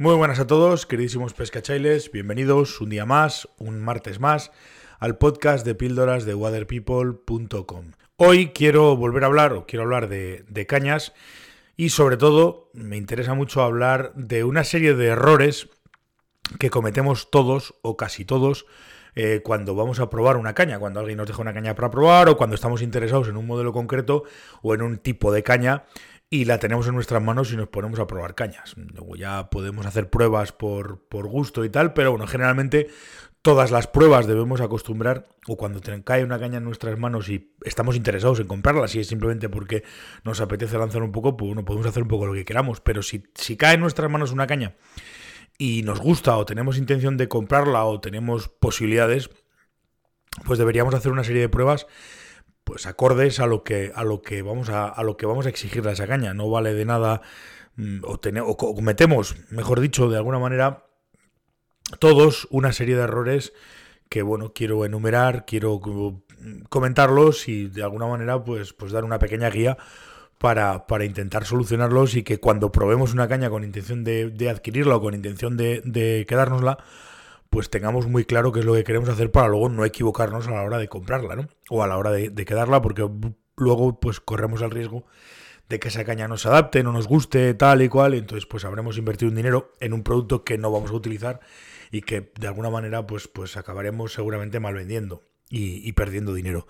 Muy buenas a todos, queridísimos pescachailes, bienvenidos un día más, un martes más, al podcast de píldoras de waterpeople.com. Hoy quiero volver a hablar, o quiero hablar de, cañas, y sobre todo me interesa mucho hablar de una serie de errores que cometemos todos o casi todos eh, cuando vamos a probar una caña, cuando alguien nos deja una caña para probar o cuando estamos interesados en un modelo concreto o en un tipo de caña y la tenemos en nuestras manos y nos ponemos a probar cañas. Luego ya podemos hacer pruebas por, por gusto y tal, pero bueno, generalmente todas las pruebas debemos acostumbrar, o cuando cae una caña en nuestras manos y estamos interesados en comprarla, si es simplemente porque nos apetece lanzar un poco, pues bueno, podemos hacer un poco lo que queramos, pero si, si cae en nuestras manos una caña y nos gusta o tenemos intención de comprarla o tenemos posibilidades, pues deberíamos hacer una serie de pruebas pues acordes a lo que a lo que vamos a, a lo que vamos a exigirle a esa caña. No vale de nada mm, o, cometemos, mejor dicho, de alguna manera, todos una serie de errores que bueno, quiero enumerar, quiero comentarlos y de alguna manera pues, pues dar una pequeña guía para, para, intentar solucionarlos y que cuando probemos una caña con intención de, de adquirirla o con intención de, de quedárnosla, pues tengamos muy claro qué es lo que queremos hacer para luego no equivocarnos a la hora de comprarla, ¿no? O a la hora de, quedarla, porque luego pues corremos el riesgo de que esa caña no se adapte, no nos guste, tal y cual, y entonces pues habremos invertido un dinero en un producto que no vamos a utilizar y que de alguna manera pues, pues acabaremos seguramente mal vendiendo. Y, perdiendo dinero.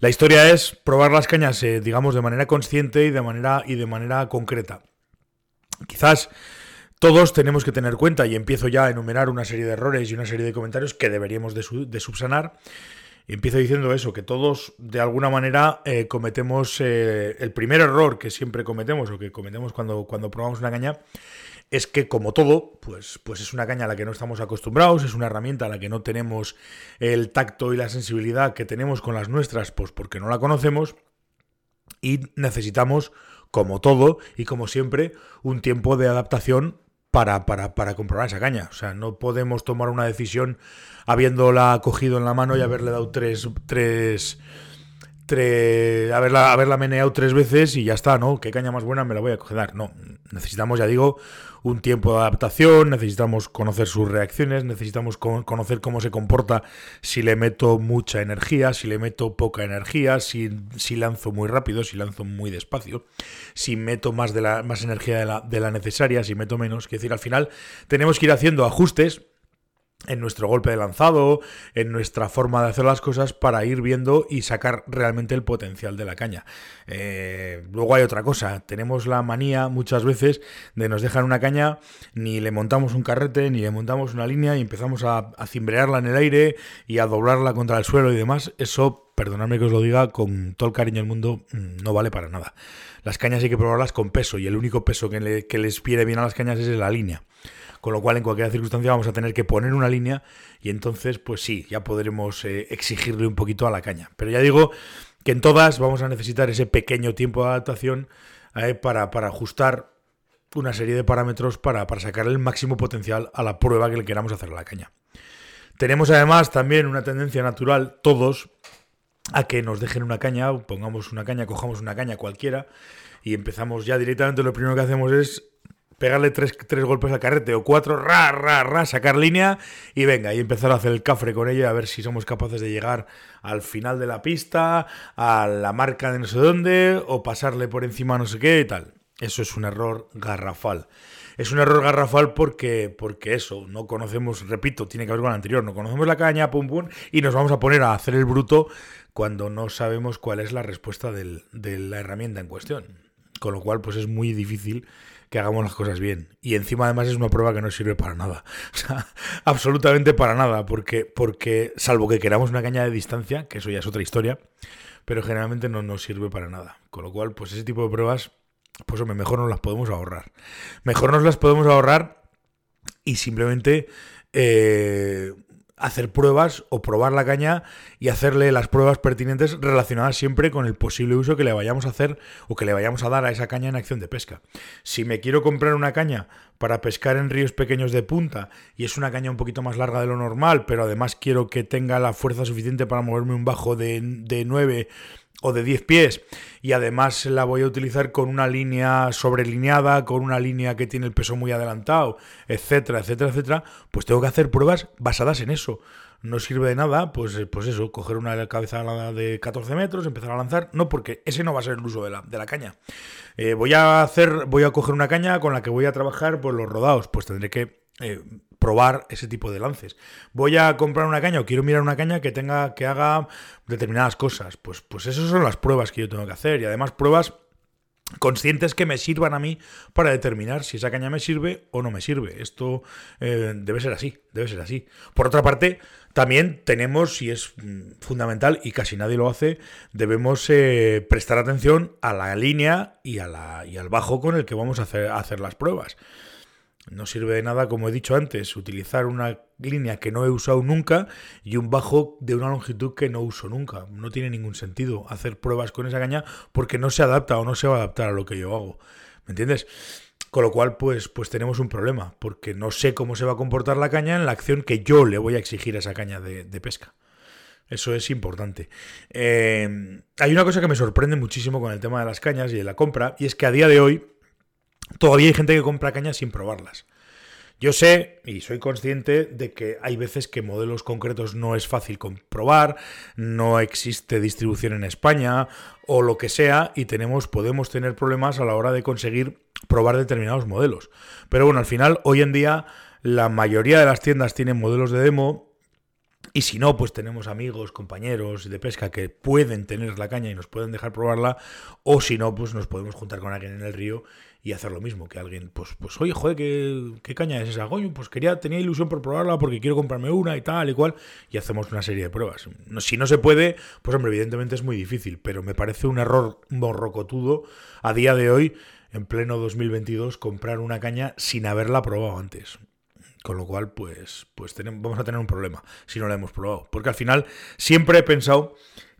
La historia es probar las cañas, eh, digamos, de manera consciente y de manera, y de manera concreta. Quizás todos tenemos que tener cuenta, y empiezo ya a enumerar una serie de errores y una serie de comentarios que deberíamos de, subsanar. empiezo diciendo eso, que todos de alguna manera eh, cometemos eh, el primer error que siempre cometemos o que cometemos cuando, cuando probamos una caña, es que como todo, pues, pues es una caña a la que no estamos acostumbrados, es una herramienta a la que no tenemos el tacto y la sensibilidad que tenemos con las nuestras, pues porque no la conocemos y necesitamos, como todo y como siempre, un tiempo de adaptación para, para, para comprobar esa caña. O sea, no podemos tomar una decisión habiéndola cogido en la mano y haberle dado tres, tres, tres haberla, haberla meneado tres veces y ya está, ¿no? ¿Qué caña más buena me la voy a coger? No, necesitamos, ya digo, un tiempo de adaptación, necesitamos conocer sus reacciones, necesitamos conocer cómo se comporta si le meto mucha energía, si le meto poca energía, si, si lanzo muy rápido, si lanzo muy despacio, si meto más, de la, más energía de la, de la necesaria, si meto menos. Es decir, al final tenemos que ir haciendo ajustes en nuestro golpe de lanzado, en nuestra forma de hacer las cosas para ir viendo y sacar realmente el potencial de la caña. Eh, luego hay otra cosa, tenemos la manía muchas veces de nos dejar una caña, ni le montamos un carrete, ni le montamos una línea y empezamos a cimbrearla en el aire y a doblarla contra el suelo y demás. Eso, perdonadme que os lo diga con todo el cariño del mundo, mm, no vale para nada. Las cañas hay que probarlas con peso y el único peso que, les viene bien a las cañas es la línea con lo cual en cualquier circunstancia vamos a tener que poner una línea y entonces pues sí, ya podremos eh, exigirle un poquito a la caña. Pero ya digo que en todas vamos a necesitar ese pequeño tiempo de adaptación eh, para, para, ajustar una serie de parámetros para, para sacar el máximo potencial a la prueba que le queramos hacer a la caña. Tenemos además también una tendencia natural, todos, a que nos dejen una caña, pongamos una caña, cojamos una caña cualquiera y empezamos ya directamente, lo primero que hacemos es pegarle tres, golpes al carrete o cuatro, ra, ra, ra, sacar línea y venga, y empezar a hacer el cafre con ella a ver si somos capaces de llegar al final de la pista, a la marca de no sé dónde, o pasarle por encima no sé qué y tal. Eso es un error garrafal. Es un error garrafal porque, porque eso, no conocemos, repito, tiene que ver con el anterior, no conocemos la caña, pum pum, y nos vamos a poner a hacer el bruto cuando no sabemos cuál es la respuesta de la herramienta en cuestión. Con lo cual, pues es muy difícil que hagamos las cosas bien. Y encima además es una prueba que no sirve para nada. O sea, absolutamente para nada, porque, porque salvo que queramos una caña de distancia, que eso ya es otra historia, pero generalmente no nos sirve para nada. Con lo cual, pues ese tipo de pruebas, pues hombre, mejor nos las podemos ahorrar. Mejor nos las podemos ahorrar y simplemente eh, hacer pruebas o probar la caña y hacerle las pruebas pertinentes relacionadas siempre con el posible uso que le vayamos a hacer o que le vayamos a dar a esa caña en acción de pesca. Si me quiero comprar una caña para pescar en ríos pequeños de punta y es una caña un poquito más larga de lo normal, pero además quiero que tenga la fuerza suficiente para moverme un bajo de, de 9 o de 10 pies y además la voy a utilizar con una línea sobrelineada, con una línea que tiene el peso muy adelantado, etcétera, etcétera, etcétera, pues tengo que hacer pruebas basadas en eso. No sirve de nada, pues, eh, pues eso, coger una cabeza de 14 metros, empezar a lanzar, no, porque ese no va a ser el uso de la, de la caña. Eh, voy a hacer, voy a coger una caña con la que voy a trabajar por los rodados, pues tendré que eh, probar ese tipo de lances. Voy a comprar una caña o quiero mirar una caña que tenga que haga determinadas cosas. Pues, pues esas son las pruebas que yo tengo que hacer y además pruebas conscientes que me sirvan a mí para determinar si esa caña me sirve o no me sirve. Esto eh, debe ser así, debe ser así. Por otra parte, también tenemos, y es mm, fundamental, y casi nadie lo hace, debemos eh, prestar atención a la línea y, a la, y al bajo con el que vamos a hacer, a hacer las pruebas. No sirve de nada, como he dicho antes, utilizar una línea que no he usado nunca y un bajo de una longitud que no uso nunca. No tiene ningún sentido hacer pruebas con esa caña porque no se adapta o no se va a adaptar a lo que yo hago. ¿Me entiendes? Con lo cual, pues, pues tenemos un problema, porque no sé cómo se va a comportar la caña en la acción que yo le voy a exigir a esa caña de, pesca. Eso es importante. Eh, hay una cosa que me sorprende muchísimo con el tema de las cañas y de la compra, y es que a día de hoy todavía hay gente que compra cañas sin probarlas. Yo sé y soy consciente de que hay veces que modelos concretos no es fácil comprobar, no existe distribución en España o lo que sea y tenemos podemos tener problemas a la hora de conseguir probar determinados modelos. Pero bueno, al final hoy en día la mayoría de las tiendas tienen modelos de demo y si no, pues tenemos amigos, compañeros de pesca que pueden tener la caña y nos pueden dejar probarla. O si no, pues nos podemos juntar con alguien en el río y hacer lo mismo. Que alguien, pues, pues oye, joder, ¿qué, caña es esa? Coño, pues quería, tenía ilusión por probarla porque quiero comprarme una y tal y cual. Y hacemos una serie de pruebas. si no se puede, pues hombre, evidentemente es muy difícil. Pero me parece un error morrocotudo a día de hoy, en pleno 2022, comprar una caña sin haberla probado antes. Con lo cual, pues, pues tenemos, vamos a tener un problema si no la hemos probado. Porque al final siempre he pensado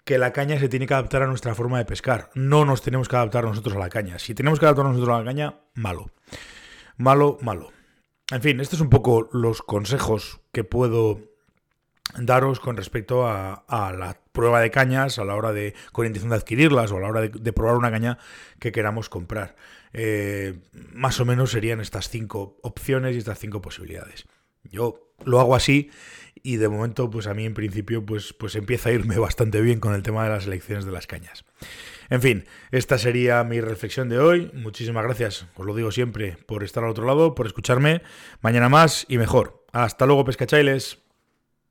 que la caña se tiene que adaptar a nuestra forma de pescar. No nos tenemos que adaptar nosotros a la caña. Si tenemos que adaptar nosotros a la caña, malo. Malo, malo. En fin, estos son un poco los consejos que puedo daros con respecto a, la prueba de cañas a la hora de, con intención de adquirirlas o a la hora de, probar una caña que queramos comprar. Eh, más o menos serían estas cinco opciones y estas cinco posibilidades. Yo lo hago así y de momento, pues a mí en principio, pues, pues empieza a irme bastante bien con el tema de las elecciones de las cañas. En fin, esta sería mi reflexión de hoy. Muchísimas gracias, os lo digo siempre, por estar al otro lado, por escucharme. Mañana más y mejor. Hasta luego, pescachailes.